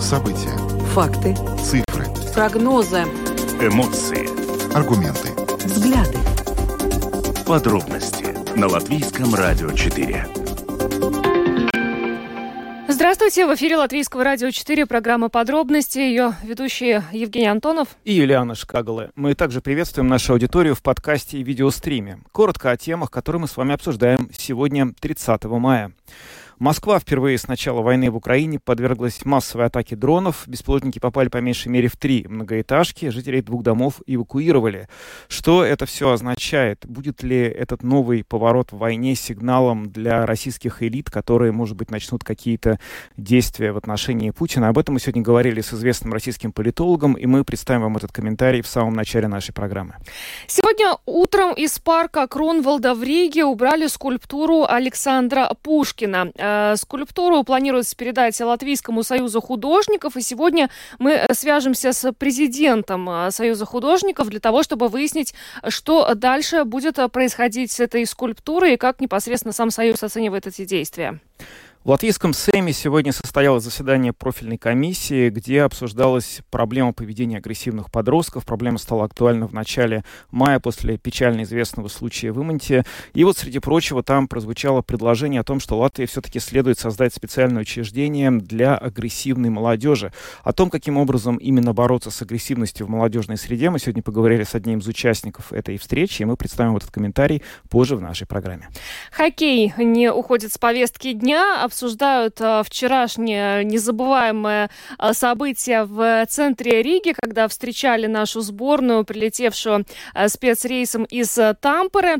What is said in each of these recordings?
События. Факты. Цифры. Прогнозы. Эмоции. Аргументы. Взгляды. Подробности на Латвийском радио 4. Здравствуйте, в эфире Латвийского радио 4, программа «Подробности», ее ведущие Евгений Антонов и Юлиана Шкагалы. Мы также приветствуем нашу аудиторию в подкасте и видеостриме. Коротко о темах, которые мы с вами обсуждаем сегодня, 30 мая. Москва впервые с начала войны в Украине подверглась массовой атаке дронов. Беспилотники попали по меньшей мере в три многоэтажки. Жителей двух домов эвакуировали. Что это все означает? Будет ли этот новый поворот в войне сигналом для российских элит, которые, может быть, начнут какие-то действия в отношении Путина? Об этом мы сегодня говорили с известным российским политологом, и мы представим вам этот комментарий в самом начале нашей программы. Сегодня утром из парка Кронвалда в Риге убрали скульптуру Александра Пушкина. Э, скульптуру планируется передать Латвийскому союзу художников. И сегодня мы э, свяжемся с президентом э, Союза художников для того, чтобы выяснить, что дальше будет происходить с этой скульптурой и как непосредственно сам Союз оценивает эти действия. В Латвийском Сейме сегодня состоялось заседание профильной комиссии, где обсуждалась проблема поведения агрессивных подростков. Проблема стала актуальна в начале мая после печально известного случая в Имонте. И вот, среди прочего, там прозвучало предложение о том, что Латвии все-таки следует создать специальное учреждение для агрессивной молодежи. О том, каким образом именно бороться с агрессивностью в молодежной среде, мы сегодня поговорили с одним из участников этой встречи, и мы представим этот комментарий позже в нашей программе. Хоккей не уходит с повестки дня обсуждают а, вчерашнее незабываемое а, событие в центре Риги, когда встречали нашу сборную, прилетевшую а, спецрейсом из Тамперы.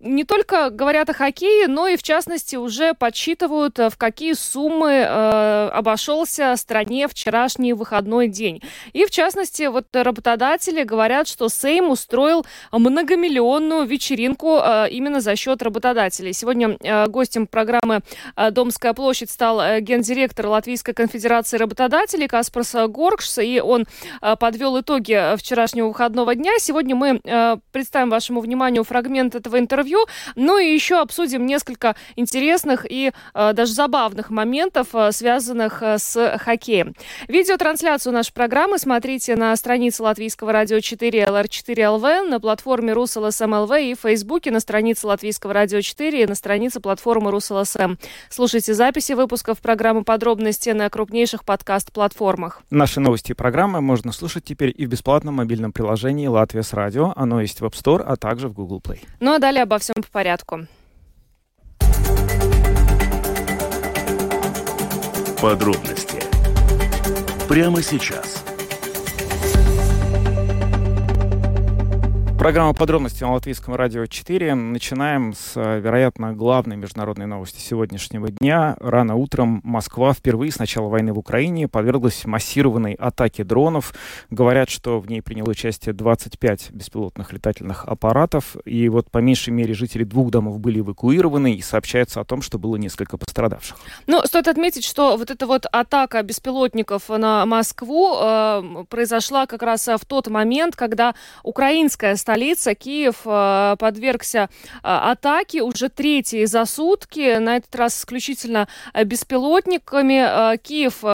Не только говорят о хоккее, но и, в частности, уже подсчитывают, в какие суммы обошелся стране вчерашний выходной день. И, в частности, вот работодатели говорят, что Сейм устроил многомиллионную вечеринку именно за счет работодателей. Сегодня гостем программы «Дом Домская площадь стал э, гендиректор Латвийской конфедерации работодателей Каспарс Горкшс, и он э, подвел итоги э, вчерашнего выходного дня. Сегодня мы представим вашему вниманию фрагмент этого интервью, ну и еще обсудим несколько интересных и даже забавных моментов, связанных с хоккеем. Видеотрансляцию нашей программы смотрите на странице Латвийского радио 4 LR4 LV, на платформе РусЛСМ и в Фейсбуке, на странице Латвийского радио 4 и на странице платформы РусЛСМ. Слушайте Слушайте записи выпусков программы «Подробности» на крупнейших подкаст-платформах. Наши новости и программы можно слушать теперь и в бесплатном мобильном приложении «Латвия с радио». Оно есть в App Store, а также в Google Play. Ну а далее обо всем по порядку. Подробности прямо сейчас – Программа подробности на Латвийском радио 4. Начинаем с, э, вероятно, главной международной новости сегодняшнего дня. Рано утром Москва впервые с начала войны в Украине подверглась массированной атаке дронов. Говорят, что в ней приняло участие 25 беспилотных летательных аппаратов. И вот по меньшей мере жители двух домов были эвакуированы. И сообщается о том, что было несколько пострадавших. Ну, стоит отметить, что вот эта вот атака беспилотников на Москву э, произошла как раз в тот момент, когда украинская столица столица, Киев, э, подвергся э, атаке уже третьей за сутки, на этот раз исключительно э, беспилотниками. Киев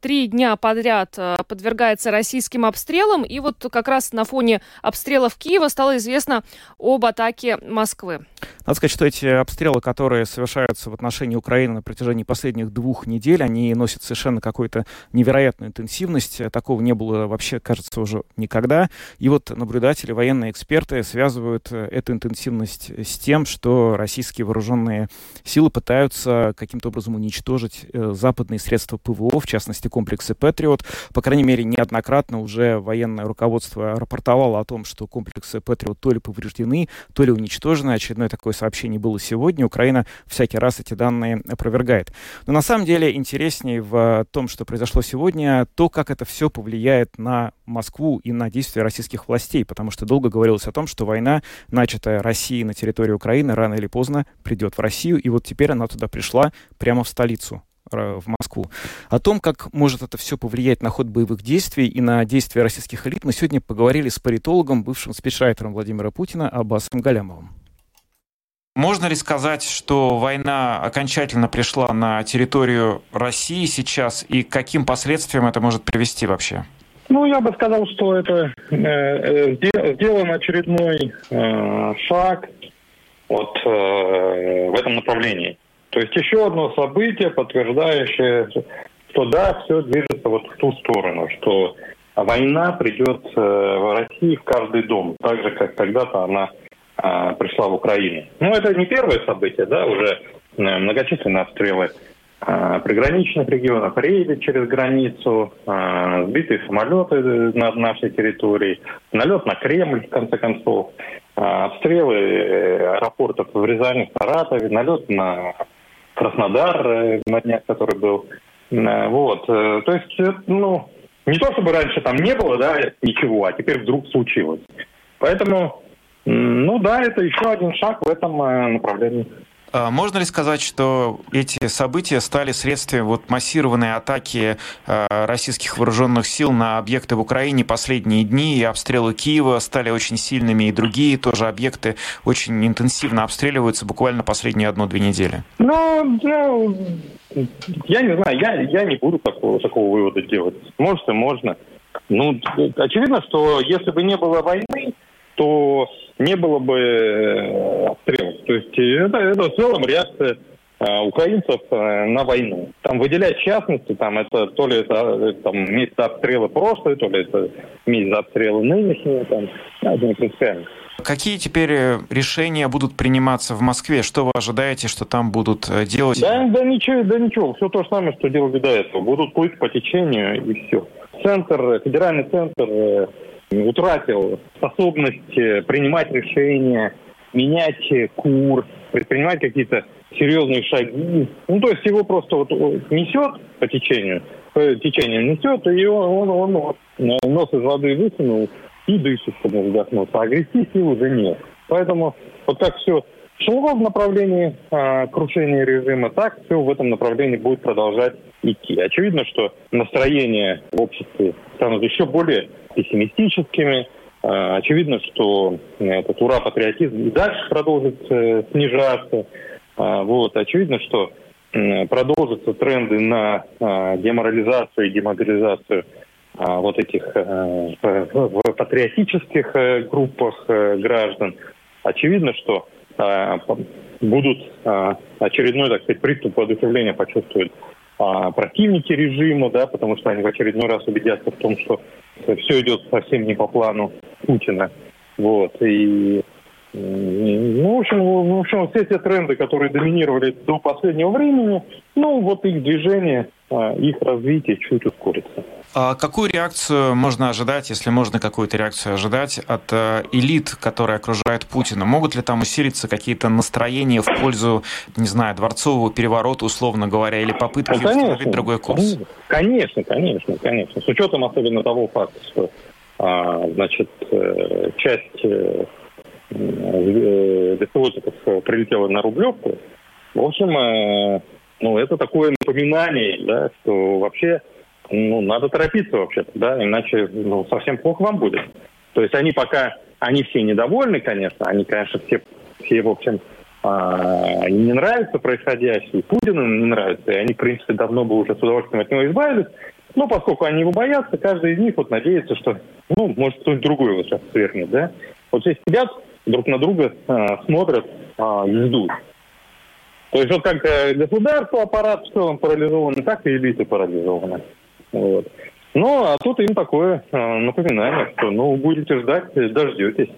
три дня подряд э, подвергается российским обстрелам. И вот как раз на фоне обстрелов Киева стало известно об атаке Москвы. Надо сказать, что эти обстрелы, которые совершаются в отношении Украины на протяжении последних двух недель, они носят совершенно какую-то невероятную интенсивность. Такого не было вообще, кажется, уже никогда. И вот наблюдатели, военные эксперты связывают э, эту интенсивность с тем, что российские вооруженные силы пытаются каким-то образом уничтожить э, западные средства ПВО, в частности, части комплекса «Патриот». По крайней мере, неоднократно уже военное руководство рапортовало о том, что комплексы «Патриот» то ли повреждены, то ли уничтожены. Очередное такое сообщение было сегодня. Украина всякий раз эти данные опровергает. Но на самом деле интереснее в том, что произошло сегодня, то, как это все повлияет на Москву и на действия российских властей, потому что долго говорилось о том, что война, начатая Россией на территории Украины, рано или поздно придет в Россию, и вот теперь она туда пришла прямо в столицу в Москву. О том, как может это все повлиять на ход боевых действий и на действия российских элит, мы сегодня поговорили с политологом, бывшим спичрайтером Владимира Путина Аббасом Галямовым. Можно ли сказать, что война окончательно пришла на территорию России сейчас, и к каким последствиям это может привести вообще? Ну, я бы сказал, что это э, э сделан очередной э, шаг вот, э, в этом направлении. То есть еще одно событие, подтверждающее, что да, все движется вот в ту сторону, что война придет э, в России в каждый дом, так же, как когда-то она э, пришла в Украину. Ну, это не первое событие, да, уже э, многочисленные обстрелы э, приграничных регионов, рейды через границу, э, сбитые самолеты над нашей территорией, налет на Кремль, в конце концов, э, обстрелы аэропортов в Рязани, в Саратове, налет на Краснодар на днях, который был. Вот. То есть, ну, не то чтобы раньше там не было, да, ничего, а теперь вдруг случилось. Поэтому, ну да, это еще один шаг в этом направлении. А можно ли сказать, что эти события стали следствием вот массированной атаки э, российских вооруженных сил на объекты в Украине последние дни, и обстрелы Киева стали очень сильными, и другие тоже объекты очень интенсивно обстреливаются буквально последние одну-две недели? Ну, ну, я не знаю, я, я не буду такого, такого вывода делать. Может и можно. Ну, очевидно, что если бы не было войны, то не было бы э, обстрелов. То есть это, это в целом реакция э, украинцев э, на войну. Там выделять частности, там это то ли это там место обстрела прошлое, то ли это место обстрела нынешнего, там, это не принципиально. Какие теперь решения будут приниматься в Москве? Что вы ожидаете, что там будут делать? Да, да ничего, да ничего. Все то же самое, что делали до этого. Будут плыть по течению и все. Центр, федеральный центр утратил способность э, принимать решения, менять э, курс, предпринимать какие-то серьезные шаги. Ну, то есть его просто вот несет по течению, по течению несет, и он, он, он нос из воды высунул и дышит, чтобы вздохнуться. А грести сил уже нет. Поэтому вот так все шло в направлении э, крушения режима, так все в этом направлении будет продолжать идти. Очевидно, что настроения в обществе станут еще более пессимистическими. Э, очевидно, что этот ура-патриотизм и дальше продолжит э, снижаться. Э, вот. Очевидно, что э, продолжатся тренды на э, деморализацию и демобилизацию вот этих э, в патриотических э, группах э, граждан. Очевидно, что будут очередной, так сказать, приступ воодушевления почувствуют а, противники режима, да, потому что они в очередной раз убедятся в том, что все идет совсем не по плану Путина. Вот. И ну, в общем, в общем, все эти тренды, которые доминировали до последнего времени, ну, вот их движение, их развитие чуть ускорится. А какую реакцию можно ожидать, если можно какую-то реакцию ожидать от э, элит, которые окружают Путина? Могут ли там усилиться какие-то настроения в пользу, не знаю, дворцового переворота, условно говоря, или попытки ну, конечно, установить другой курс? Конечно, конечно, конечно. С учетом особенно того факта, что а, значит, э, часть э, беспилотников прилетела на Рублевку, в общем, ну, это такое напоминание, да, что вообще ну, надо торопиться вообще-то, да, иначе ну, совсем плохо вам будет. То есть они пока, они все недовольны, конечно, они, конечно, все, все в общем, а, не нравится происходящее, Путину не нравится, и они, в принципе, давно бы уже с удовольствием от него избавились. Но поскольку они его боятся, каждый из них вот надеется, что, ну, может, кто-нибудь другой его сейчас свернет, да. Вот здесь сидят, друг на друга а, смотрят а, и ждут. То есть вот как э, государство, аппарат в целом парализован, так и элиты парализованы. Вот. Ну, а тут им такое э, напоминание, что, ну, будете ждать, дождетесь.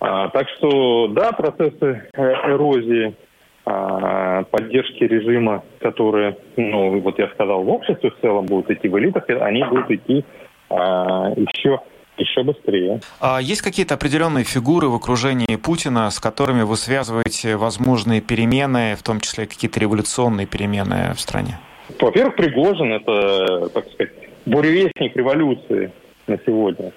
А, так что, да, процессы э, эрозии, а, поддержки режима, которые, ну, вот я сказал, в обществе в целом будут идти в элитах, они будут идти а, еще еще быстрее. А есть какие-то определенные фигуры в окружении Путина, с которыми вы связываете возможные перемены, в том числе какие-то революционные перемены в стране? Во-первых, Пригожин – это, так сказать, буревестник революции на сегодня.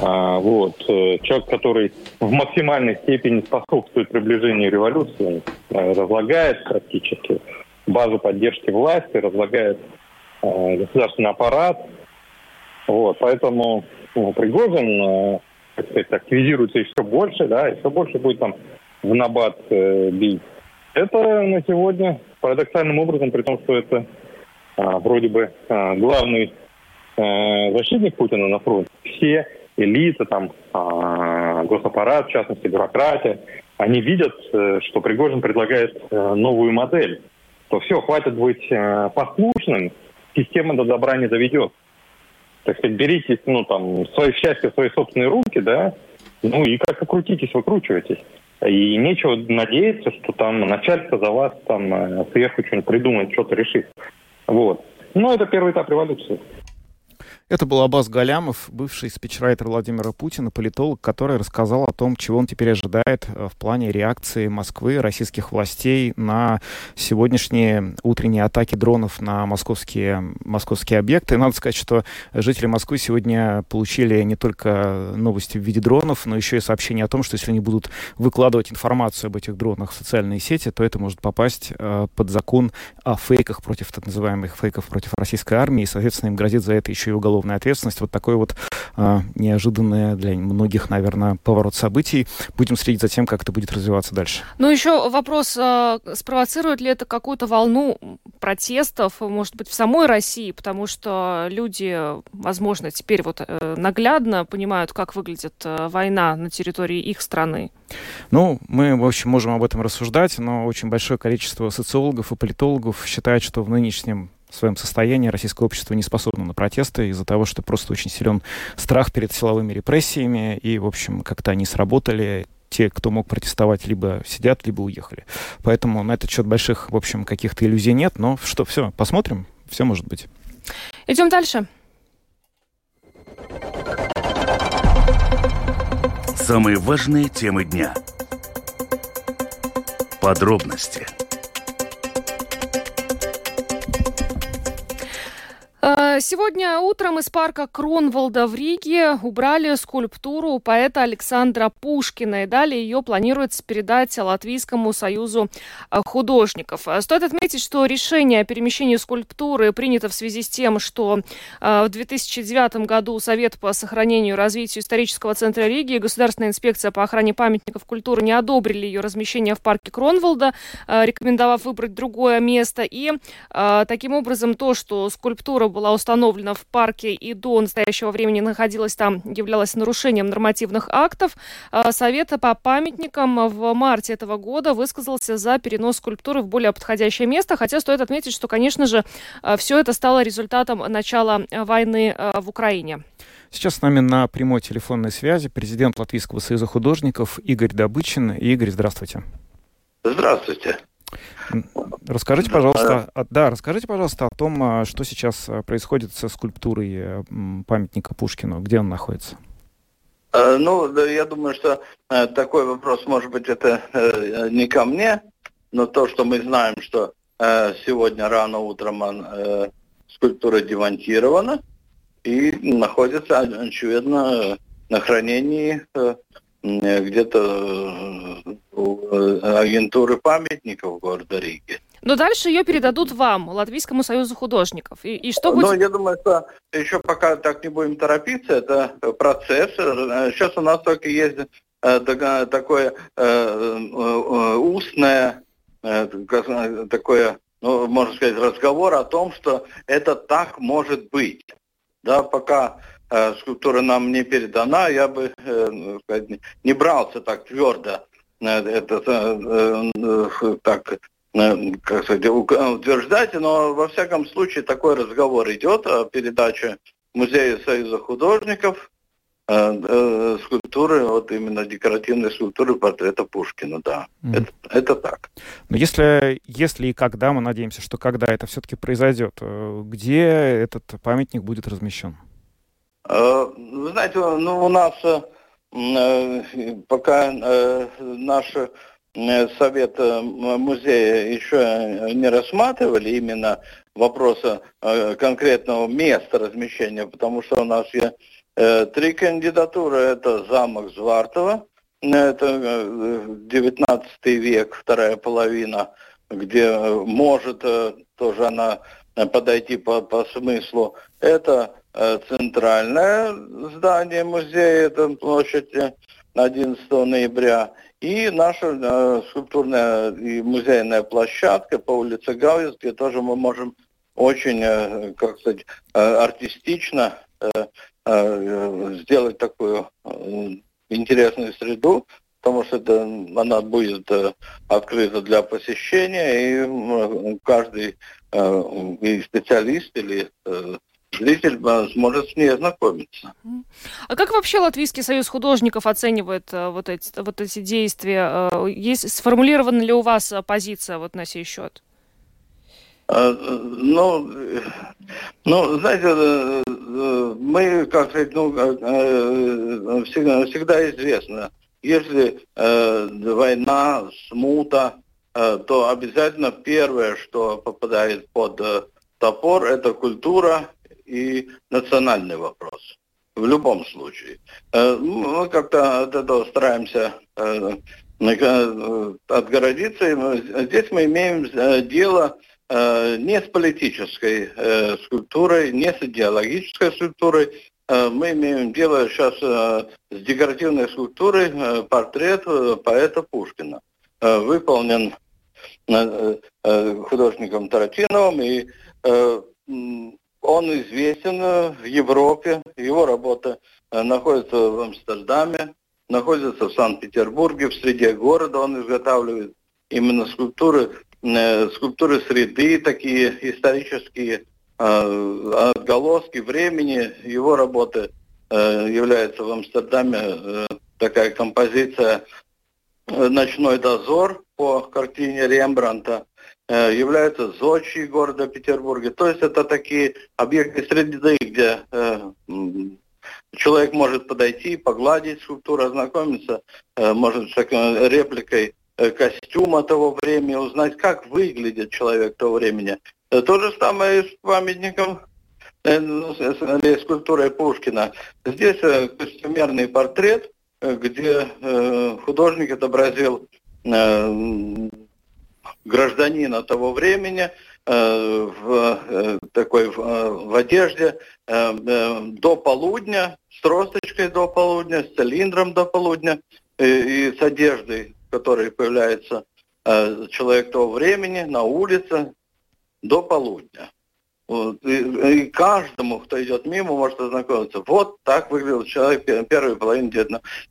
А, вот. Э, человек, который в максимальной степени способствует приближению революции, э, разлагает практически базу поддержки власти, разлагает э, государственный аппарат. Вот. Поэтому ну, Пригожин так сказать, активизируется еще больше, да, еще больше будет там в набат э, бить. Это на сегодня парадоксальным образом, при том, что это вроде бы а, главный а, защитник Путина на фронте, все элита, там, а, госаппарат, в частности, бюрократия, они видят, э, что Пригожин предлагает э, новую модель, то все, хватит быть э, послушным, система до добра не доведет. Так сказать, берите, ну, там, свое счастье в свои собственные руки, да, ну и как-то крутитесь, выкручивайтесь. И нечего надеяться, что там начальство за вас там сверху что-нибудь придумает, что-то решит. Вот. Но это первый этап революции. Это был Абаз Галямов, бывший спичрайтер Владимира Путина, политолог, который рассказал о том, чего он теперь ожидает э, в плане реакции Москвы, российских властей на сегодняшние утренние атаки дронов на московские, московские объекты. надо сказать, что жители Москвы сегодня получили не только новости в виде дронов, но еще и сообщение о том, что если они будут выкладывать информацию об этих дронах в социальные сети, то это может попасть э, под закон о фейках против так называемых фейков против российской армии, и, соответственно, им грозит за это еще и уголовное уголовная ответственность. Вот такой вот а, неожиданный для многих, наверное, поворот событий. Будем следить за тем, как это будет развиваться дальше. Ну, еще вопрос, а, спровоцирует ли это какую-то волну протестов, может быть, в самой России, потому что люди, возможно, теперь вот э, наглядно понимают, как выглядит э, война на территории их страны. Ну, мы, в общем, можем об этом рассуждать, но очень большое количество социологов и политологов считают, что в нынешнем в своем состоянии российское общество не способно на протесты из-за того, что просто очень силен страх перед силовыми репрессиями, и, в общем, как-то они сработали, те, кто мог протестовать, либо сидят, либо уехали. Поэтому на этот счет больших, в общем, каких-то иллюзий нет, но что, все, посмотрим, все может быть. Идем дальше. Самые важные темы дня. Подробности – сегодня утром из парка Кронвалда в Риге убрали скульптуру поэта Александра Пушкина, и далее ее планируется передать Латвийскому союзу э, художников. Э, стоит отметить, что решение о перемещении скульптуры принято в связи с тем, что в 2009 году Совет по сохранению и развитию исторического центра Риги и Государственная инспекция по охране памятников культуры не одобрили ее размещение в парке Кронвалда, рекомендовав выбрать другое место. И таким образом то, что скульптура была установлена в парке и до настоящего времени находилась там, являлась нарушением нормативных актов. А, Совета по памятникам в марте этого года высказался за перенос скульптуры в более подходящее место, хотя стоит отметить, что, конечно же, а, все это стало результатом начала войны а, в Украине. Сейчас с нами на прямой телефонной связи президент Латвийского союза художников Игорь Добычин. Игорь, здравствуйте. Здравствуйте. Расскажите, пожалуйста, а, да, расскажите, пожалуйста, о том, а, что сейчас а, происходит со скульптурой э, памятника Пушкину, где он находится. Ну, я думаю, что э, такой вопрос, может быть, это э, не ко мне, но то, что мы знаем, что сегодня рано утром скульптура демонтирована и находится, очевидно, на хранении где-то Э, агентуры памятников города Риги. Но дальше ее передадут вам, Латвийскому союзу художников. И, и что будет? Ну, я думаю, что еще пока так не будем торопиться, это процесс. Сейчас у нас только есть э, такое э, устное, такое, ну, можно сказать, разговор о том, что это так может быть. Да, пока скульптура нам не передана, я бы не брался так твердо это э, э, так как сказать, утверждать, но во всяком случае такой разговор идет о передаче Музея Союза художников э, скульптуры, вот именно декоративной скульптуры портрета Пушкина, да. Mm. Это, это так. Но если, если и когда, мы надеемся, что когда это все-таки произойдет, где этот памятник будет размещен? Вы знаете, ну, у нас Э, пока э, наш э, совет музея еще не рассматривали именно вопроса конкретного места размещения, потому что у нас есть три кандидатуры. Это замок Звартова, это 19 век, вторая половина, где может тоже она подойти по, по смыслу. Это Э, центральное здание музея, это площадь 11 ноября, И наша э, скульптурная и музейная площадка по улице Гаус, где тоже мы можем очень, э, как сказать, э, артистично э, э, сделать такую э, интересную среду, потому что это, она будет э, открыта для посещения, и э, каждый э, и специалист или э, зритель э, сможет с ней ознакомиться. А как вообще Латвийский союз художников оценивает э, вот эти, вот эти действия? Э, есть, сформулирована ли у вас позиция вот на сей счет? Ну, ну, знаете, мы, как сказать, ну, всегда, всегда известно, если э, война, смута, э, то обязательно первое, что попадает под э, топор, это культура и национальный вопрос. В любом случае. Э, мы как-то от этого стараемся э, э отгородиться. Здесь мы имеем дело не с политической скульптурой, не с идеологической скульптурой. Э, мы имеем дело сейчас с декоративной скульптурой портрет поэта Пушкина. Выполнен художником Таратиновым и он известен э, в Европе, его работа э, находится в Амстердаме, находится в Санкт-Петербурге, в среде города он изготавливает именно скульптуры, э, скульптуры среды, такие исторические отголоски времени. Его работы является в Амстердаме такая композиция «Ночной дозор» по картине Рембранта. Э, являются зодчие города Петербурга. То есть это такие объекты среды, где э, человек может подойти, погладить скульптуру, ознакомиться, э, может с такой репликой костюма того времени, узнать, как выглядит человек того времени. То же самое и с памятником ну, или скульптурой Пушкина. Здесь костюмерный портрет, где художник отобразил гражданина того времени э, в э, такой в, э, в одежде э, э, до полудня, с тросточкой до полудня, с цилиндром до полудня и, и с одеждой, которая появляется э, человек того времени на улице до полудня. Вот. И, и каждому, кто идет мимо, может ознакомиться. Вот так выглядел человек первой половины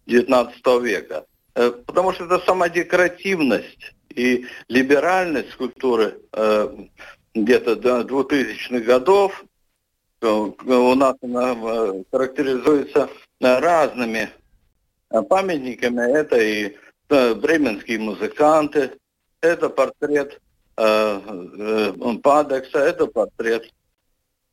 19 века. Э, потому что это сама декоративность и либеральность скульптуры э, где-то до 2000-х годов э, у нас она э, характеризуется разными памятниками. Это и бременские музыканты, это портрет Падекса, это портрет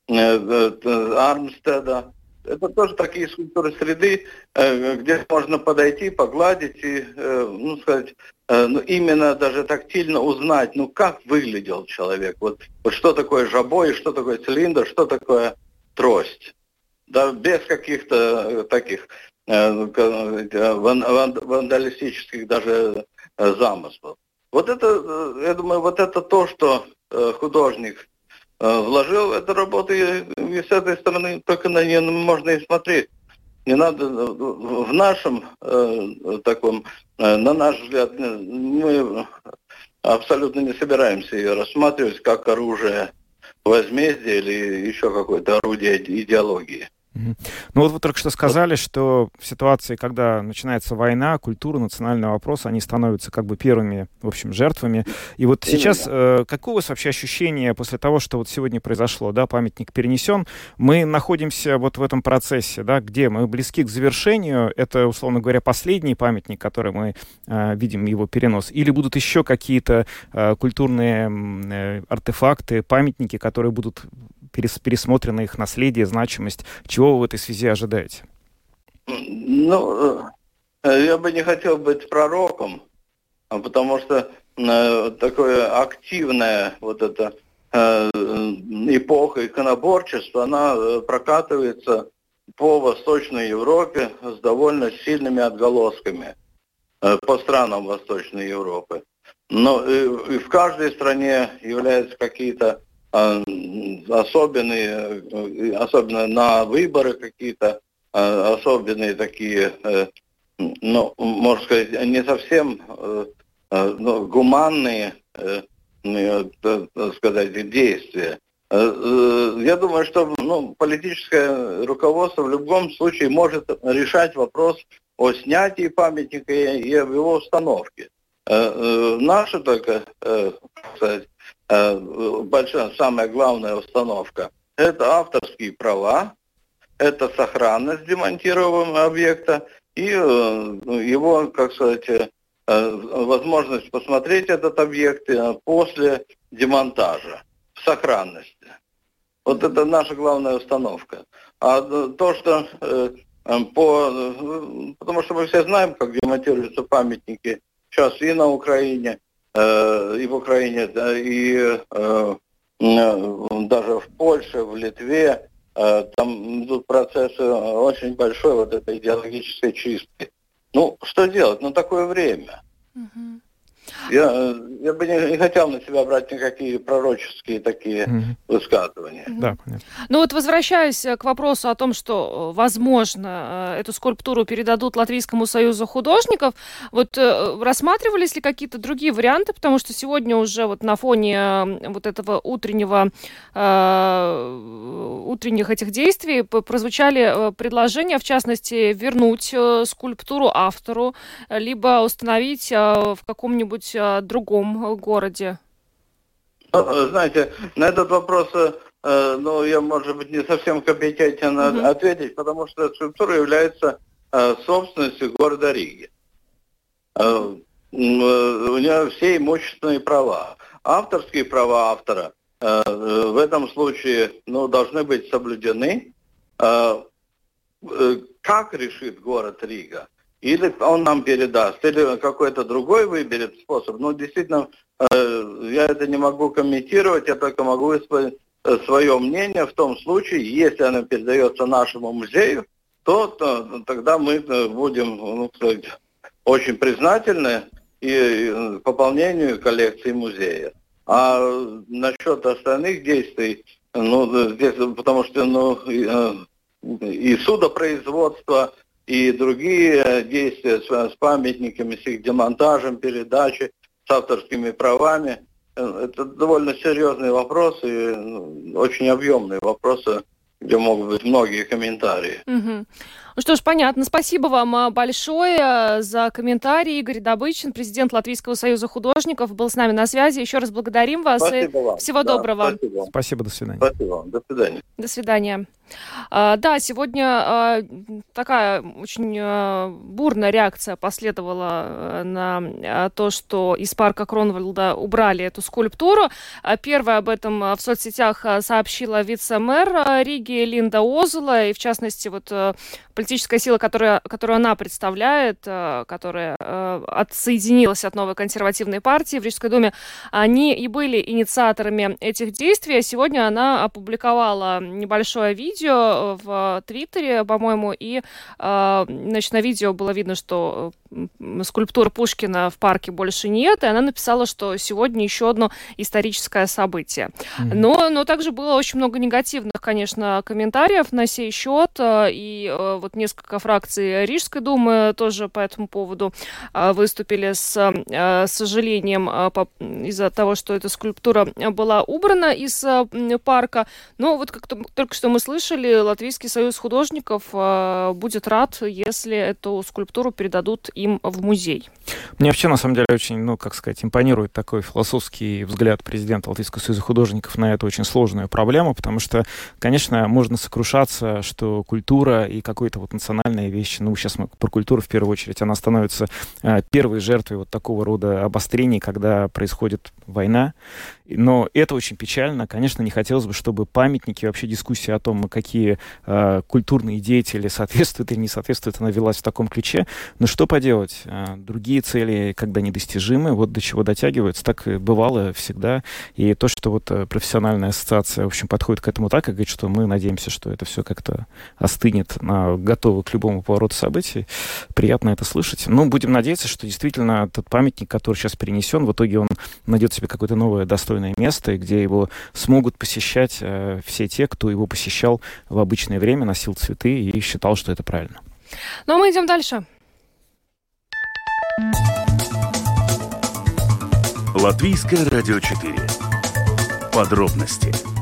Армстеда, это тоже такие скульптуры среды, э, где можно подойти, погладить и, э, ну, сказать, э, ну, именно даже тактильно узнать, ну, как выглядел человек. Вот, вот что такое жабо и что такое цилиндр, что такое трость. Да, без каких-то таких вандалистических даже замыслов. Вот это, я думаю, вот это то, что художник Э, вложил в эту работу, и с этой стороны только на нее можно и смотреть. Не надо э, в нашем э, таком, э, на наш взгляд, мы абсолютно не собираемся ее рассматривать как оружие возмездия или еще какое-то орудие идеологии. Ну вот вы только что сказали, что в ситуации, когда начинается война, культура, национальный вопрос, они становятся как бы первыми, в общем, жертвами. И вот сейчас э, какое у вас вообще ощущение после того, что вот сегодня произошло, да, памятник перенесен, мы находимся вот в этом процессе, да, где мы близки к завершению, это, условно говоря, последний памятник, который мы э, видим его перенос, или будут еще какие-то э, культурные э, артефакты, памятники, которые будут пересмотрено их наследие, значимость. Чего вы в этой связи ожидаете? Ну, э, я бы не хотел быть пророком, а потому что э, такое активное вот это э, эпоха иконоборчества, она прокатывается по Восточной Европе с довольно сильными отголосками по странам Восточной Европы. Но и в каждой стране являются какие-то особенные, э, особенно на выборы какие-то, а, особенные такие э, ну, можно сказать, не совсем э, ну, гуманные, ну, так сказать, действия. Я думаю, что ну, политическое руководство в любом случае может решать вопрос о снятии памятника и об его установке. Наша только, сказать, большая, самая главная установка – это авторские права, это сохранность демонтируемого объекта и э, ну, его, как сказать, э, возможность посмотреть этот объект э, после демонтажа в сохранности. Вот это наша главная установка. А то, что по... Потому что мы все знаем, как демонтируются памятники сейчас и на Украине, и в Украине, и даже в Польше, в Литве, Э, там идут процессы очень большой вот этой идеологической чистки. Ну, что делать? Ну, такое время. Угу. Я, я бы не, не хотел на себя брать никакие пророческие такие mm-hmm. высказывания. Mm-hmm. Да, понятно. Ну вот возвращаясь э, к вопросу о том, что, э, возможно, э, эту скульптуру передадут Латвийскому союзу художников, вот рассматривались ли какие-то другие варианты, потому что сегодня уже вот на фоне вот этого утреннего, э, утренних этих действий прозвучали предложения, в частности, вернуть скульптуру автору, либо установить в каком-нибудь где-нибудь а, другом городе? Ну, знаете, на этот вопрос, э, ну, я, может быть, не совсем компетентен mm-hmm. ответить, потому что скульптура является э, собственностью города Риги. Э, у нее все имущественные права. Авторские права автора в этом случае ну, должны быть соблюдены. Как решит город Рига? Или он нам передаст, или какой-то другой выберет способ. Ну, действительно, э, я это не могу комментировать, я только могу высказать э, свое мнение в том случае, если она передается нашему музею, то, то тогда мы э, будем ну, сказать, очень признательны и, и пополнению коллекции музея. А насчет остальных действий, ну, здесь, потому что ну, и, и судопроизводство, и другие действия с, памятниками, с их демонтажем, передачей, с авторскими правами. Это довольно серьезный вопрос и ну, очень объемные вопросы, где могут быть многие комментарии. Угу. Ну что ж, понятно. Спасибо вам а, большое а, за комментарий. Игорь Добычин, президент Латвийского союза художников, был с нами на связи. Еще раз благодарим вас. Спасибо вам. Всего да, доброго. Спасибо. спасибо, до свидания. Спасибо вам. До свидания. До свидания. А, да, сегодня а, такая очень а, бурная реакция последовала на то, что из парка Кронвальда убрали эту скульптуру. А, первая об этом в соцсетях сообщила вице-мэр Риги Линда Озула, и в частности вот политическая сила, которая, которую она представляет, э, которая э, отсоединилась от новой консервативной партии в Рижской думе, они и были инициаторами этих действий. Сегодня она опубликовала небольшое видео в Твиттере, по-моему, и э, значит, на видео было видно, что скульптуры Пушкина в парке больше нет, и она написала, что сегодня еще одно историческое событие. Но, но также было очень много негативных, конечно, комментариев на сей счет, и вот несколько фракций Рижской думы тоже по этому поводу а, выступили с а, сожалением а, из-за того, что эта скульптура была убрана из парка. Но вот как только что мы слышали, Латвийский союз художников будет рад, если эту скульптуру передадут им в музей. Мне вообще, на самом деле, очень, ну, как сказать, импонирует такой философский взгляд президента Латвийского союза художников на эту очень сложную проблему, потому что, конечно, можно сокрушаться, что культура и какой-то вот национальные вещи. Ну, сейчас мы про культуру в первую очередь. Она становится э, первой жертвой вот такого рода обострений, когда происходит война. Но это очень печально. Конечно, не хотелось бы, чтобы памятники, вообще дискуссия о том, какие э, культурные деятели соответствуют или не соответствуют, она велась в таком ключе. Но что поделать? Э, другие цели, когда недостижимы, вот до чего дотягиваются, так бывало всегда. И то, что вот э, профессиональная ассоциация, в общем, подходит к этому так и говорит, что мы надеемся, что это все как-то остынет, на, готовы к любому повороту событий. Приятно это слышать. Ну, будем надеяться, что действительно тот памятник, который сейчас перенесен, в итоге он найдет себе какое-то новое достойное место, где его смогут посещать э, все те, кто его посещал в обычное время, носил цветы и считал, что это правильно. Ну, а мы идем дальше. Латвийское радио 4. Подробности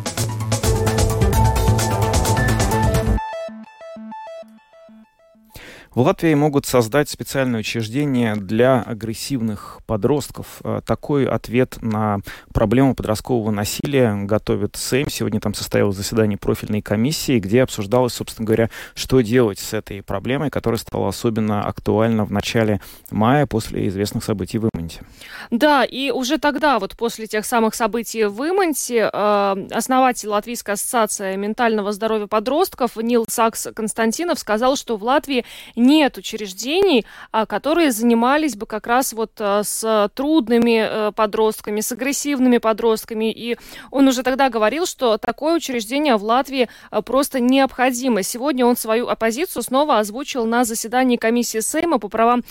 В Латвии могут создать специальное учреждение для агрессивных подростков. Э, такой ответ на проблему подросткового насилия готовит Сейм. Сегодня там состоялось заседание профильной комиссии, где обсуждалось, собственно говоря, что делать с этой проблемой, которая стала особенно актуальна в начале мая после известных событий в Иманте. Да, и уже тогда, вот после тех самых событий в Иманте, э, основатель Латвийской ассоциации ментального здоровья подростков Нил Сакс Константинов сказал, что в Латвии нет учреждений, а, которые занимались бы как раз вот а, с трудными э, подростками, с агрессивными подростками. И он уже тогда говорил, что такое учреждение в Латвии а, просто необходимо. Сегодня он свою оппозицию снова озвучил на заседании комиссии Сейма по правам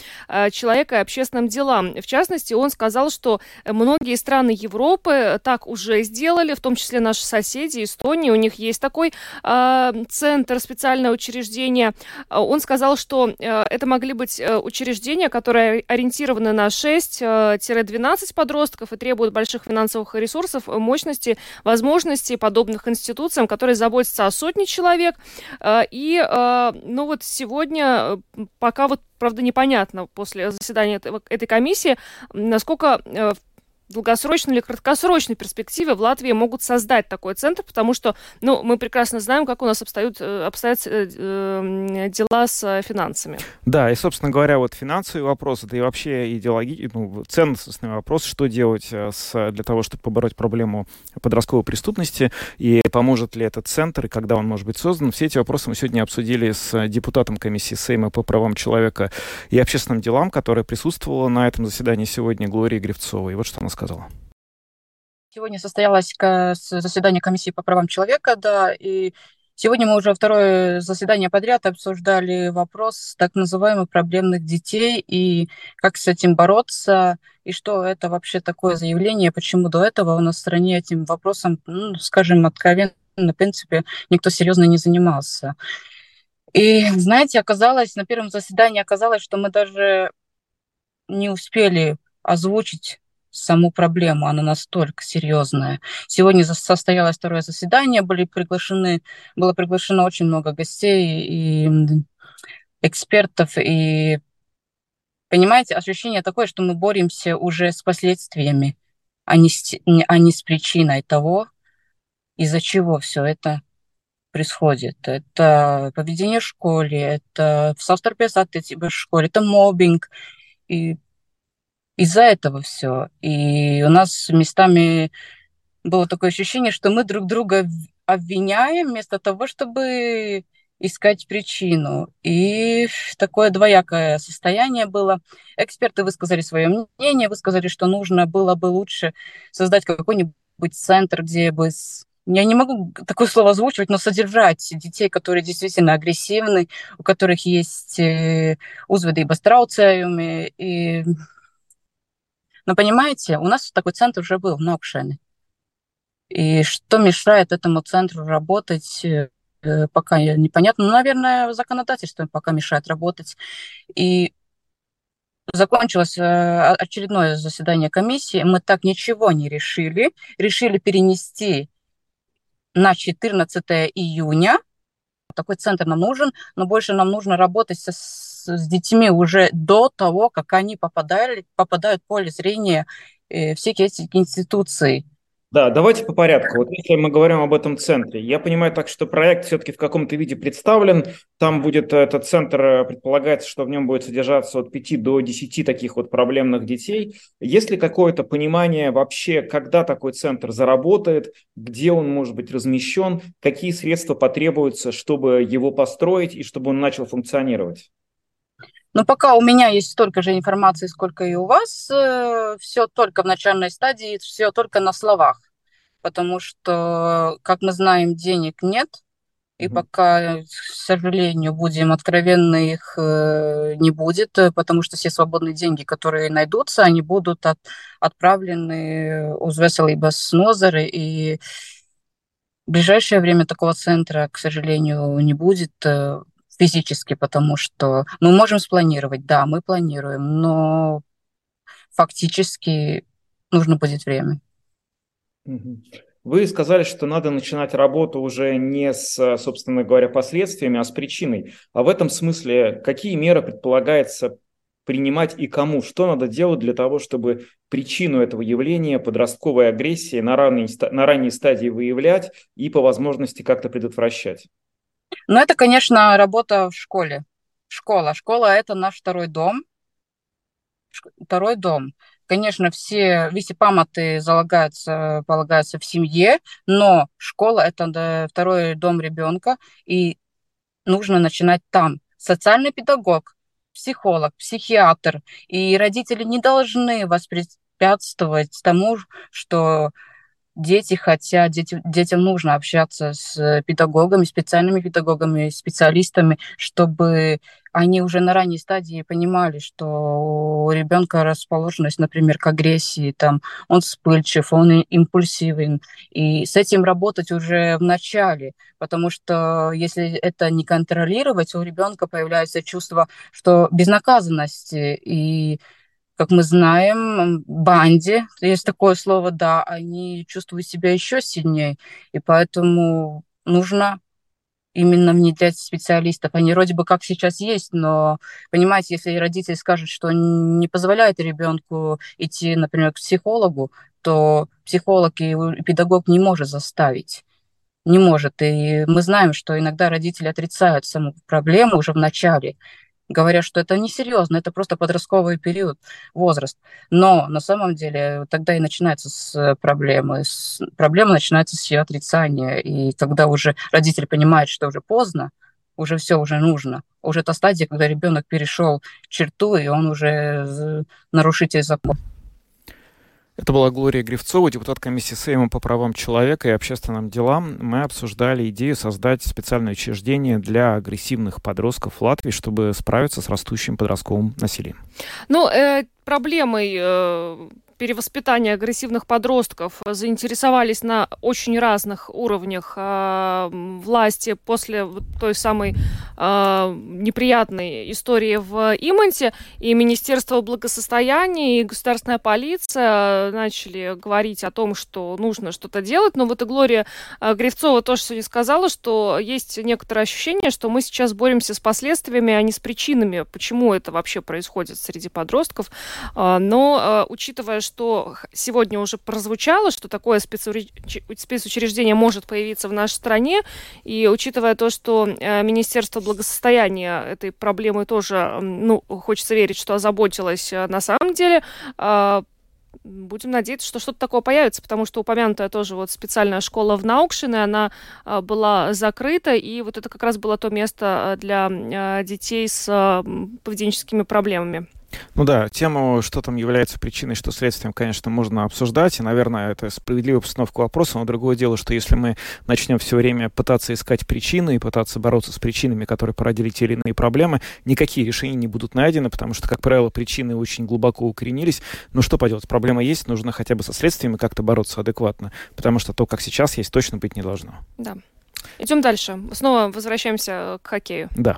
человека и общественным делам. В частности, он сказал, что многие страны Европы так уже сделали, в том числе наши соседи, Эстония, у них есть такой э, центр, специальное учреждение. Он сказал, что Э, это могли быть э, учреждения, которые ориентированы на 6-12 э, подростков и требуют больших финансовых ресурсов, мощности, возможностей, подобных институциям, которые заботятся о сотне человек. И, ну вот сегодня, пока вот правда, непонятно после заседания этой комиссии, насколько долгосрочной или краткосрочной перспективе в Латвии могут создать такой центр, потому что, ну, мы прекрасно знаем, как у нас обстоят, э, обстоят э, э, дела с финансами. Да, и, собственно говоря, вот финансовый вопрос, это и вообще идеологический, ну, ценностный вопрос, что делать с, для того, чтобы побороть проблему подростковой преступности, и поможет ли этот центр, и когда он может быть создан. Все эти вопросы мы сегодня обсудили с депутатом комиссии Сейма по правам человека и общественным делам, которая присутствовала на этом заседании сегодня, Глория Гривцова. И вот что она сказала сказала? Сегодня состоялось заседание комиссии по правам человека, да, и сегодня мы уже второе заседание подряд обсуждали вопрос так называемых проблемных детей и как с этим бороться, и что это вообще такое заявление, почему до этого у нас в стране этим вопросом, ну, скажем, откровенно, в принципе, никто серьезно не занимался. И, знаете, оказалось, на первом заседании оказалось, что мы даже не успели озвучить саму проблему, она настолько серьезная. Сегодня состоялось второе заседание, были приглашены, было приглашено очень много гостей и экспертов, и понимаете, ощущение такое, что мы боремся уже с последствиями, а не с, а не с причиной того, из-за чего все это происходит. Это поведение в школе, это в в школе, это мобинг. И из-за этого все. И у нас местами было такое ощущение, что мы друг друга обвиняем вместо того, чтобы искать причину. И такое двоякое состояние было. Эксперты высказали свое мнение, высказали, что нужно было бы лучше создать какой-нибудь центр, где бы я не могу такое слово озвучивать, но содержать детей, которые действительно агрессивны, у которых есть э, узведы и бастрауцеюми, и но понимаете, у нас такой центр уже был в Нокшене. И что мешает этому центру работать, э, пока непонятно. Ну, наверное, законодательство пока мешает работать. И закончилось э, очередное заседание комиссии. Мы так ничего не решили. Решили перенести на 14 июня. Такой центр нам нужен, но больше нам нужно работать со, с детьми уже до того, как они попадали, попадают в поле зрения э, всех этих институций. Да, давайте по порядку. Вот если мы говорим об этом центре, я понимаю так, что проект все-таки в каком-то виде представлен. Там будет этот центр, э, предполагается, что в нем будет содержаться от 5 до 10 таких вот проблемных детей. Есть ли какое-то понимание вообще, когда такой центр заработает, где он может быть размещен, какие средства потребуются, чтобы его построить и чтобы он начал функционировать? Но пока у меня есть столько же информации, сколько и у вас, э, все только в начальной стадии, все только на словах. Потому что, как мы знаем, денег нет, и пока, к сожалению, будем откровенны, их э, не будет, потому что все свободные деньги, которые найдутся, они будут от, отправлены у либо с Нозеры, и в ближайшее время такого центра, к сожалению, не будет. Физически, потому что мы можем спланировать, да, мы планируем, но фактически нужно будет время. Вы сказали, что надо начинать работу уже не с, собственно говоря, последствиями, а с причиной. А в этом смысле какие меры предполагается принимать и кому? Что надо делать для того, чтобы причину этого явления, подростковой агрессии на ранней, на ранней стадии выявлять и по возможности как-то предотвращать? Ну, это, конечно, работа в школе. Школа. Школа – это наш второй дом. Второй дом. Конечно, все виси памяты залагаются, полагаются в семье, но школа – это второй дом ребенка, и нужно начинать там. Социальный педагог, психолог, психиатр, и родители не должны воспрепятствовать тому, что дети хотят, дети, детям нужно общаться с педагогами, специальными педагогами, специалистами, чтобы они уже на ранней стадии понимали, что у ребенка расположенность, например, к агрессии, там, он вспыльчив, он импульсивен, и с этим работать уже в начале, потому что если это не контролировать, у ребенка появляется чувство, что безнаказанности, и как мы знаем, банде, есть такое слово, да, они чувствуют себя еще сильнее, и поэтому нужно именно внедрять специалистов. Они вроде бы как сейчас есть, но, понимаете, если родитель скажет, что не позволяет ребенку идти, например, к психологу, то психолог и педагог не может заставить. Не может. И мы знаем, что иногда родители отрицают саму проблему уже в начале говорят, что это несерьезно, это просто подростковый период, возраст. Но на самом деле тогда и начинается с проблемы. С... Проблема начинается с ее отрицания. И когда уже родитель понимает, что уже поздно, уже все уже нужно. Уже та стадия, когда ребенок перешел черту, и он уже нарушитель закона. Это была Глория Гривцова, депутат комиссии Сейма по правам человека и общественным делам. Мы обсуждали идею создать специальное учреждение для агрессивных подростков Латвии, чтобы справиться с растущим подростковым насилием. Ну, э, проблемой э, перевоспитания агрессивных подростков заинтересовались на очень разных уровнях э, власти после той самой э, неприятной истории в Иманте. И Министерство благосостояния, и государственная полиция начали говорить о том, что нужно что-то делать. Но вот и Глория э, Гривцова тоже сегодня сказала, что есть некоторое ощущение, что мы сейчас боремся с последствиями, а не с причинами, почему это вообще происходит среди подростков. Э, но э, учитывая, что сегодня уже прозвучало, что такое спецучреждение может появиться в нашей стране, и учитывая то, что э, Министерство благосостояния этой проблемой тоже, ну, хочется верить, что озаботилось э, на самом деле, а, будем надеяться, что что-то такое появится, потому что упомянутая тоже вот специальная школа в Наукшине, она а, была закрыта, и вот это как раз было то место для детей с поведенческими проблемами. Ну да, тему, что там является причиной, что следствием, конечно, можно обсуждать, и, наверное, это справедливая постановка вопроса, но другое дело, что если мы начнем все время пытаться искать причины и пытаться бороться с причинами, которые породили те или иные проблемы, никакие решения не будут найдены, потому что, как правило, причины очень глубоко укоренились. Ну что поделать, проблема есть, нужно хотя бы со следствиями как-то бороться адекватно, потому что то, как сейчас есть, точно быть не должно. Да. Идем дальше. Снова возвращаемся к хоккею. Да.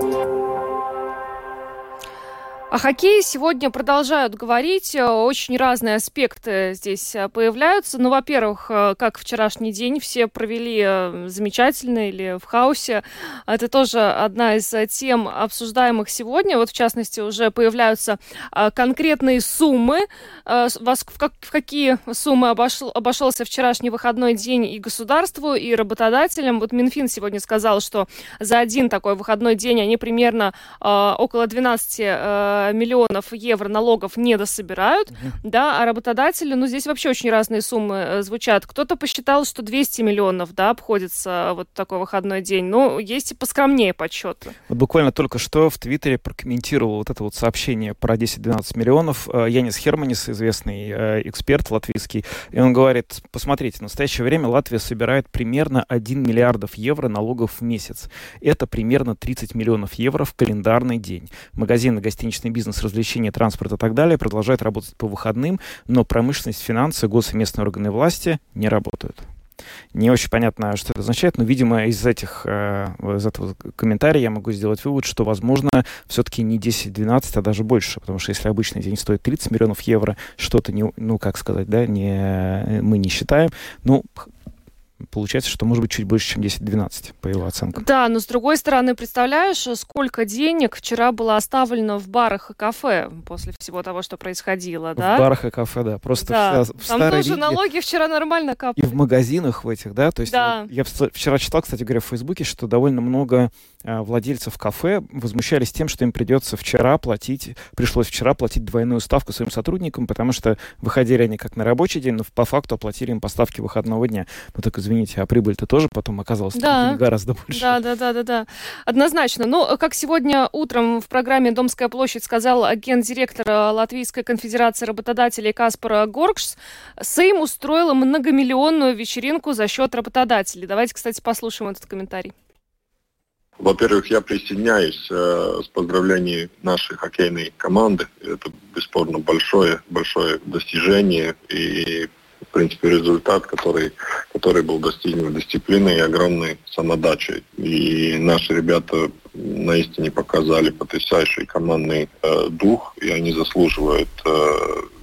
о хоккее сегодня продолжают говорить. Э, очень разные аспекты здесь э, появляются. Ну, во-первых, э, как вчерашний день все провели замечательно или в хаосе. Это тоже одна из тем, обсуждаемых сегодня. Вот, в частности, уже появляются конкретные суммы. В какие суммы обошел, обошелся вчерашний выходной день и государству, и работодателям. Вот Минфин сегодня сказал, что за один такой выходной день они примерно около 12 миллионов евро налогов не дособирают, угу. да, а работодатели, ну, здесь вообще очень разные суммы э, звучат. Кто-то посчитал, что 200 миллионов, да, обходится вот такой выходной день. Ну, есть и поскромнее подсчеты. Вот буквально только что в Твиттере прокомментировал вот это вот сообщение про 10-12 миллионов э, Янис Херманис, известный э, эксперт латвийский, и он говорит, посмотрите, в настоящее время Латвия собирает примерно 1 миллиардов евро налогов в месяц. Это примерно 30 миллионов евро в календарный день. Магазины, гостиничные частный бизнес, развлечения, транспорт и так далее продолжает работать по выходным, но промышленность, финансы, гос- и местные органы власти не работают. Не очень понятно, что это означает, но, видимо, из этих, э, из этого комментария я могу сделать вывод, что, возможно, все-таки не 10-12, а даже больше, потому что если обычный день стоит 30 миллионов евро, что-то не, ну, как сказать, да, не, мы не считаем, ну, получается, что может быть чуть больше, чем 10-12, по его оценкам. Да, но с другой стороны, представляешь, сколько денег вчера было оставлено в барах и кафе после всего того, что происходило, да? В барах и кафе, да. Просто да. в, в Там тоже Риге налоги вчера нормально И капали. в магазинах в этих, да, то есть Да. я вчера читал, кстати говоря, в Фейсбуке, что довольно много а, владельцев кафе возмущались тем, что им придется вчера платить, пришлось вчера платить двойную ставку своим сотрудникам, потому что выходили они как на рабочий день, но по факту оплатили им поставки выходного дня. Ну так извините, а прибыль-то тоже потом оказалась Да. гораздо больше. Да, да, да, да, да. Однозначно. Но, как сегодня утром в программе «Домская площадь» сказал гендиректор э, Латвийской конфедерации работодателей Каспар Горкшс, Сейм устроил многомиллионную вечеринку за счет работодателей. Давайте, кстати, послушаем этот комментарий. Во-первых, я присоединяюсь э, с поздравлением нашей хоккейной команды. Это бесспорно большое, большое достижение и, в принципе, результат, который, который был достигнут дисциплиной и огромной самодачей. И наши ребята наистине показали потрясающий командный э, дух, и они заслуживают э,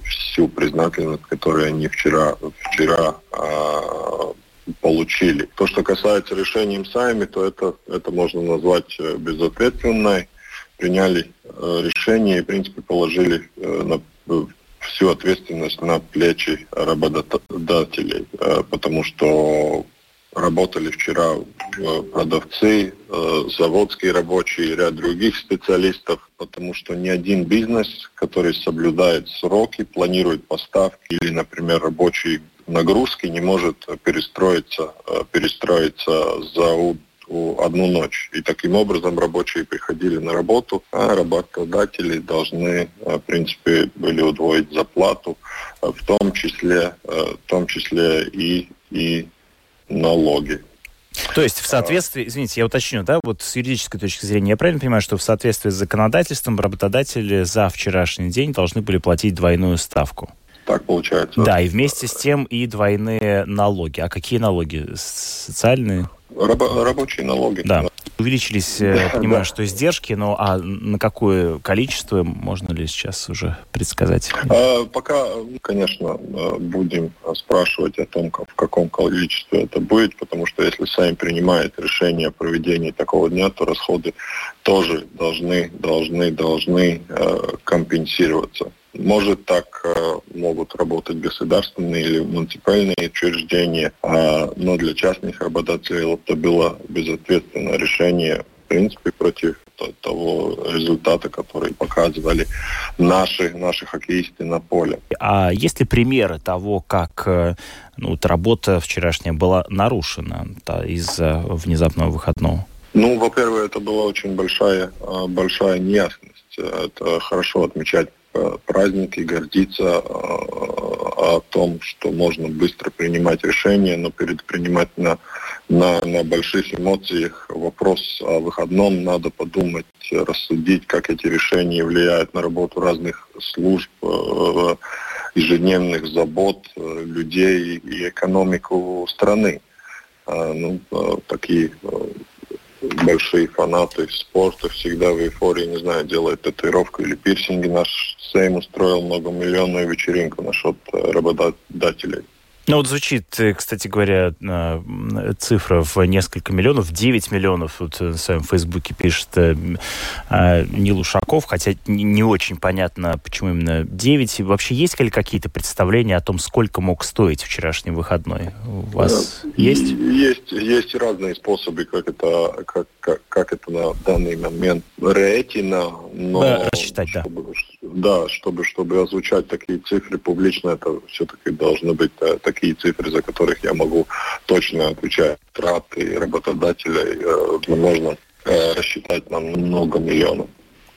всю признательность, которую они вчера, вчера э, получили. То, что касается решения сами, то это, это можно назвать э, безответственной. Приняли э, решение и, в принципе, положили э, на, э, всю ответственность на плечи работодателей, э, потому что работали вчера э, продавцы, э, заводские рабочие и ряд других специалистов, потому что ни один бизнес, который соблюдает сроки, планирует поставки или, например, рабочие нагрузки, не может перестроиться, перестроиться за одну ночь. И таким образом рабочие приходили на работу, а работодатели должны, э, в принципе, были удвоить зарплату, э, в том числе, э, в том числе и, и налоги. То есть в соответствии, извините, я уточню, да, вот с юридической точки зрения, я правильно понимаю, что в соответствии с законодательством работодатели за вчерашний день должны были платить двойную ставку? Так получается. Да, и вместе с тем и двойные налоги. А какие налоги? Социальные? Рабо- рабочие налоги. Да. Увеличились, э, Да, понимаю, да. что издержки, но а на какое количество можно ли сейчас уже предсказать? А, Пока, конечно, э, будем спрашивать о том, в каком количестве это будет, потому что если Сайм принимает решение о проведении такого дня, то расходы тоже должны, должны, должны э, компенсироваться. Может, так э, могут работать государственные или муниципальные учреждения, а, но для частных работодателей это было безответственное решение, в принципе, против того результата, который показывали наши, наши хоккеисты на поле. А есть ли примеры того, как э, ну, вот работа вчерашняя была нарушена да, из-за внезапного выходного? Ну, во-первых, это была очень большая, э, большая неясность. Это хорошо отмечать э, праздник и гордиться э, о том, что можно быстро принимать решения, но перед принимать на, на, на больших эмоциях вопрос о выходном надо подумать, рассудить, как эти решения влияют на работу разных служб, э, ежедневных забот людей и экономику страны. Ну, такие большие фанаты спорта всегда в эйфории, не знаю, делают татуировку или пирсинги. Наш Сейм устроил многомиллионную вечеринку насчет э, работодателей. Ну вот звучит, э, кстати говоря, э, цифра в несколько миллионов, 9 миллионов, вот э, в своем фейсбуке пишет э, Нил Ушаков, хотя не очень понятно, почему именно 9. И вообще есть ли какие-то представления о том, сколько мог стоить вчерашний выходной? У вас Э, есть? Есть, есть разные способы, как это, как, как, как это на данный момент рейтина, но Да, рассчитать, да. чтобы, да, чтобы, чтобы озвучать такие цифры публично, это все-таки должны быть э, такие цифры, за которых я могу точно отвечать. Траты работодателей э, можно э, рассчитать на много миллионов.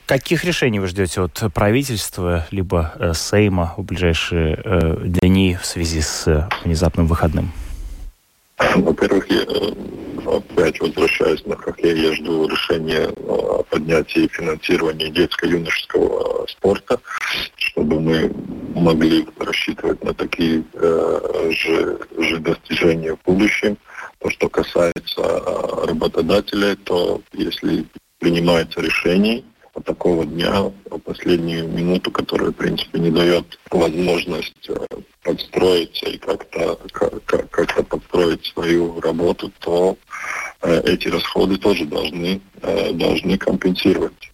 Каких решений вы ждете от правительства либо э, Сейма в ближайшие э, дни в связи с э, внезапным выходным? Во-первых, я, э, опять возвращаясь на хоккей, я жду решения о поднятии финансирования детско-юношеского спорта, чтобы мы могли рассчитывать на такие э, же, же достижения в будущем. То, что касается э, работодателей, то если принимается решение от такого дня, последнюю минуту, которая, в принципе, не дает возможность э, подстроиться и как-то как, как подстроить свою работу, то э, эти расходы тоже должны, э, должны компенсировать.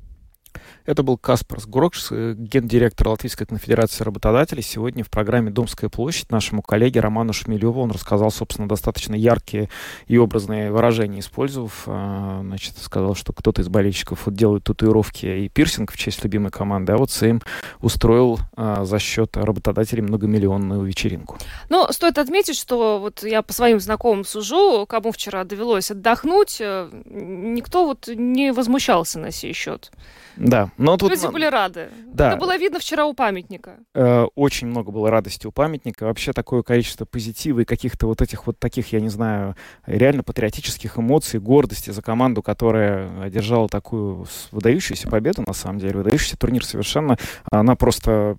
Это был Каспар Сгурокш, э, гендиректор Латвийской конфедерации работодателей. Сегодня в программе «Домская площадь» нашему коллеге Роману Шмелеву он рассказал, собственно, достаточно яркие и образные выражения использовав. А, значит, сказал, что кто-то из болельщиков вот делает татуировки и пирсинг в честь любимой команды, а вот Сейм устроил а, за счет работодателей многомиллионную вечеринку. Ну, стоит отметить, что вот я по своим знакомым сужу, кому вчера довелось отдохнуть, э, никто вот не возмущался на сей счет. Да, но тут... Люди были рады. Да. Это было видно вчера у памятника. Э, очень много было радости у памятника. Вообще такое количество позитива и каких-то вот этих вот таких, я не знаю, реально патриотических эмоций, гордости за команду, которая одержала такую выдающуюся победу, на самом деле. Выдающийся турнир совершенно. Она просто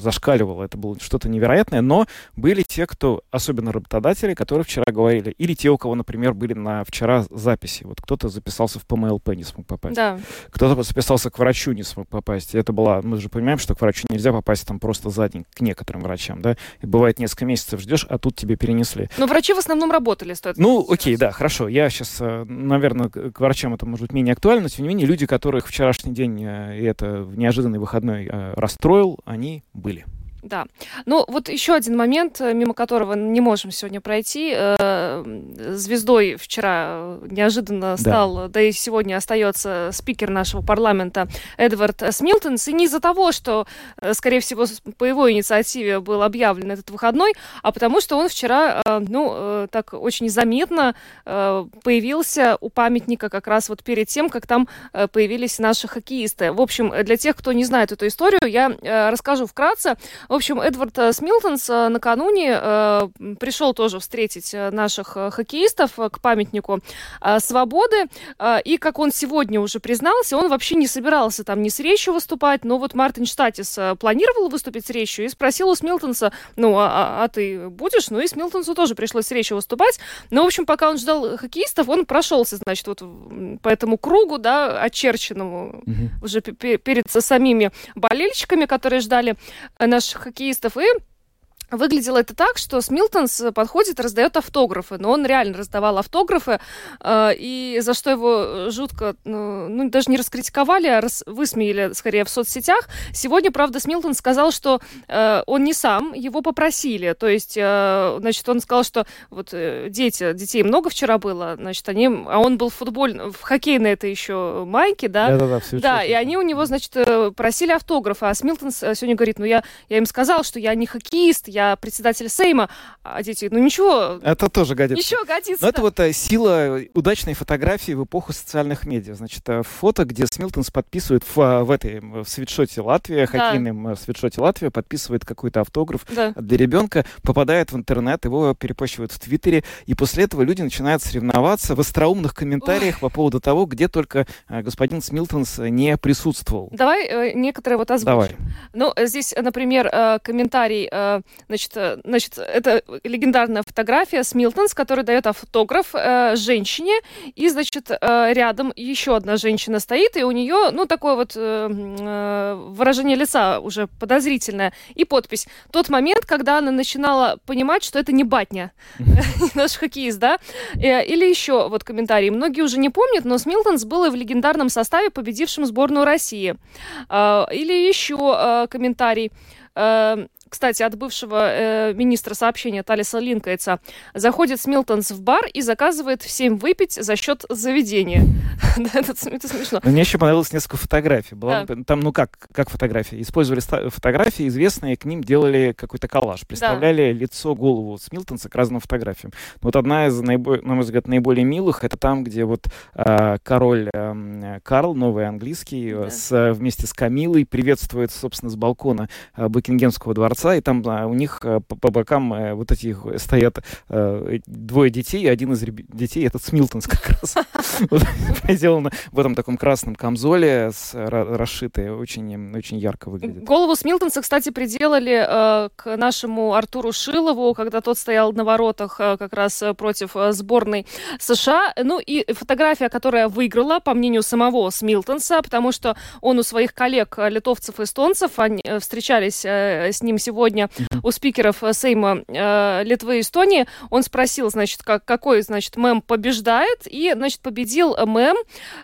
зашкаливала. Это было что-то невероятное. Но были те, кто, особенно работодатели, которые вчера говорили, или те, у кого, например, были на вчера записи. Вот кто-то записался в ПМЛП, не смог попасть. Да. Кто-то записался к врачу, не смог попасть. Это была, мы же понимаем, что к врачу нельзя попасть там просто за день, к некоторым врачам, да. И бывает несколько месяцев ждешь, а тут тебе перенесли. Но врачи в основном работали, стоит Ну, окей, да, хорошо. Я сейчас, э, наверное, к врачам это может быть менее актуально, но тем не менее люди, которых вчерашний день э, и это неожиданный выходной э, расстроил, они были. Да. Ну, вот еще один момент, э, мимо которого не можем сегодня пройти. Э, звездой вчера неожиданно стал, да, да и сегодня остается спикер нашего парламента Эдвард Смилтонс. И не из-за того, что, э, скорее всего, по его инициативе был объявлен этот выходной, а потому что он вчера, ну, так очень заметно появился у памятника как раз вот перед тем, как там появились наши хоккеисты. В общем, для тех, кто не знает эту историю, я расскажу вкратце. В общем, Эдвард э, Смилтонс э, накануне э, пришел тоже встретить наших хоккеистов к памятнику свободы. И, как он сегодня уже признался, он вообще не собирался там ни с речью выступать, но вот Мартин Штатис планировал выступить с речью и спросил у Смилтонса, ну, а, а, а ты будешь? Ну, и Смилтонсу тоже пришлось с речью выступать. Но, в общем, пока он ждал хоккеистов, он прошелся, значит, вот по этому кругу, да, очерченному mm-hmm. уже перед самими болельщиками, которые ждали наших хоккеистов. И Выглядело это так, что Смилтонс подходит, раздает автографы, но он реально раздавал автографы, э, и за что его жутко, ну, ну даже не раскритиковали, а рас, высмеяли скорее в соцсетях. Сегодня, правда, Смилтон сказал, что э, он не сам, его попросили, то есть, э, значит, он сказал, что вот э, дети, детей много вчера было, значит, они, а он был в футболь, в хоккейной это еще майке, да? Да-да-да, Да, и они у него, значит, э, просили автографы, а Смилтон сегодня говорит, ну я, я им сказал, что я не хоккеист, я председатель Сейма, а дети, ну ничего. Это тоже годится. Ничего годится. Но это вот а, сила удачной фотографии в эпоху социальных медиа. Значит, а, фото, где Смилтонс подписывает в, а, в этой в свитшоте Латвия, да. хоккейном свитшоте Латвия, подписывает какой-то автограф да. для ребенка, попадает в интернет, его перепощивают в Твиттере, и после этого люди начинают соревноваться в остроумных комментариях Ой. по поводу того, где только господин Смилтонс не присутствовал. Давай э, некоторые вот озвучим. Давай. Ну, здесь, например, э, комментарий, э, значит, значит, это легендарная фотография с Милтонс, который дает автограф э, женщине, и, значит, э, рядом еще одна женщина стоит, и у нее, ну, такое вот э, э, выражение лица уже подозрительное, и подпись. Тот момент, когда она начинала понимать, что это не батня, наш хоккеист, да? Э, или еще вот комментарий. Многие уже не помнят, но Смилтонс был и в легендарном составе, победившем сборную России. Э, или еще комментарий кстати, от бывшего э, министра сообщения Талиса Линкайца, заходит Смилтонс в бар и заказывает всем выпить за счет заведения. это, смешно. Мне еще понравилось несколько фотографий. Там, ну как, как фотографии? Использовали фотографии известные, к ним делали какой-то коллаж. Представляли лицо, голову Смилтонса к разным фотографиям. Вот одна из, на мой взгляд, наиболее милых, это там, где вот а, король эм, Карл, новый английский, вместе с Камилой приветствует, собственно, с балкона Букингемского дворца дворца, и там а, у них а, по, по бокам а, вот эти стоят а, двое детей, и один из детей, этот Смилтонс как раз, сделано в этом таком красном камзоле, расшитый, очень, очень ярко выглядит. Голову Смилтонса, кстати, приделали к нашему Артуру Шилову, когда тот стоял на воротах как раз против сборной США. Ну и фотография, которая выиграла, по мнению самого Смилтонса, потому что он у своих коллег литовцев и эстонцев, они э, встречались э, с ним сегодня у спикеров Сейма э, Литвы и Эстонии, он спросил, значит, как, какой, значит, мем побеждает, и, значит, победил мем,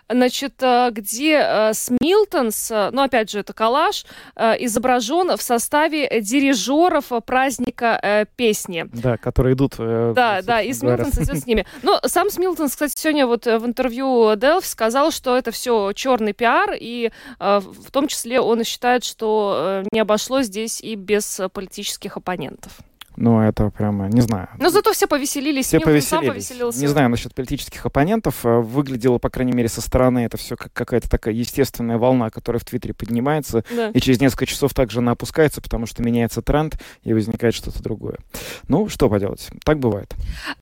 значит, где Смилтонс, ну, опять же, это коллаж, изображен в составе дирижеров праздника песни. Да, которые идут... Да, да, и Смилтонс идет с ними. Но сам Смилтонс, кстати, сегодня вот в интервью Delphi сказал, что это все черный пиар, и в том числе он считает, что не обошлось здесь и без политических оппонентов. Ну, это прямо, не знаю. Но зато все повеселились. Все повеселились. Сам повеселился. Не знаю насчет политических оппонентов. Э, выглядело, по крайней мере, со стороны это все как какая-то такая естественная волна, которая в Твиттере поднимается. Да. И через несколько часов также она опускается, потому что меняется тренд и возникает что-то другое. Ну, что поделать. Так бывает.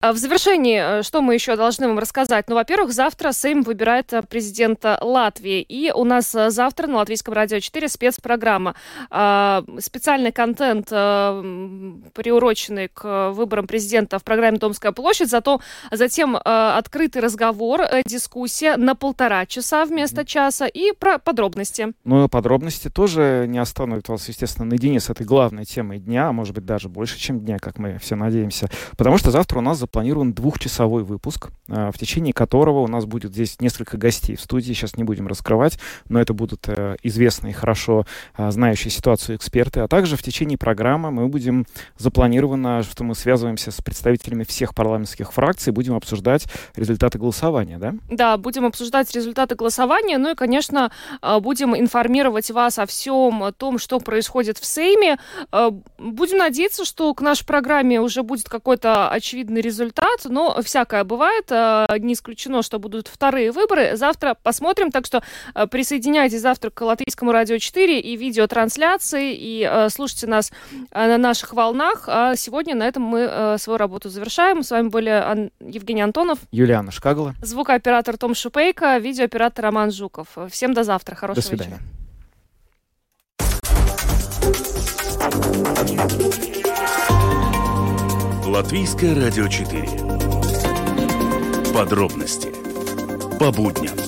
А в завершении, э, что мы еще должны вам рассказать? Ну, во-первых, завтра Сейм выбирает э, президента Латвии. И у нас завтра на Латвийском радио 4 спецпрограмма. А, специальный контент при приуроченный к выборам президента в программе «Домская площадь», зато затем э, открытый разговор, э, дискуссия на полтора часа вместо часа. И про подробности. Ну, подробности тоже не остановят вас, естественно, наедине с этой главной темой дня, а может быть даже больше, чем дня, как мы все надеемся, потому что завтра у нас запланирован двухчасовой выпуск, э, в течение которого у нас будет здесь несколько гостей в студии, сейчас не будем раскрывать, но это будут э, известные, хорошо э, знающие ситуацию эксперты, а также в течение программы мы будем запланировать запланировано, что мы связываемся с представителями всех парламентских фракций, будем обсуждать результаты голосования, да? Да, будем обсуждать результаты голосования, ну и, конечно, а, будем информировать вас о всем о том, что происходит в Сейме. А, будем надеяться, что к нашей программе уже будет какой-то очевидный результат, но всякое бывает. А, не исключено, что будут вторые выборы. Завтра посмотрим, так что присоединяйтесь завтра к Латвийскому радио 4 и видеотрансляции, и слушайте нас на наших волнах. А сегодня на этом мы э, свою работу завершаем. С вами были Ан- Евгений Антонов, Юлиана Шкагла, звукооператор Том Шупейко, видеооператор Роман Жуков. Всем до завтра. Хорошего до свидания. вечера. Латвийское радио 4. Подробности по будням.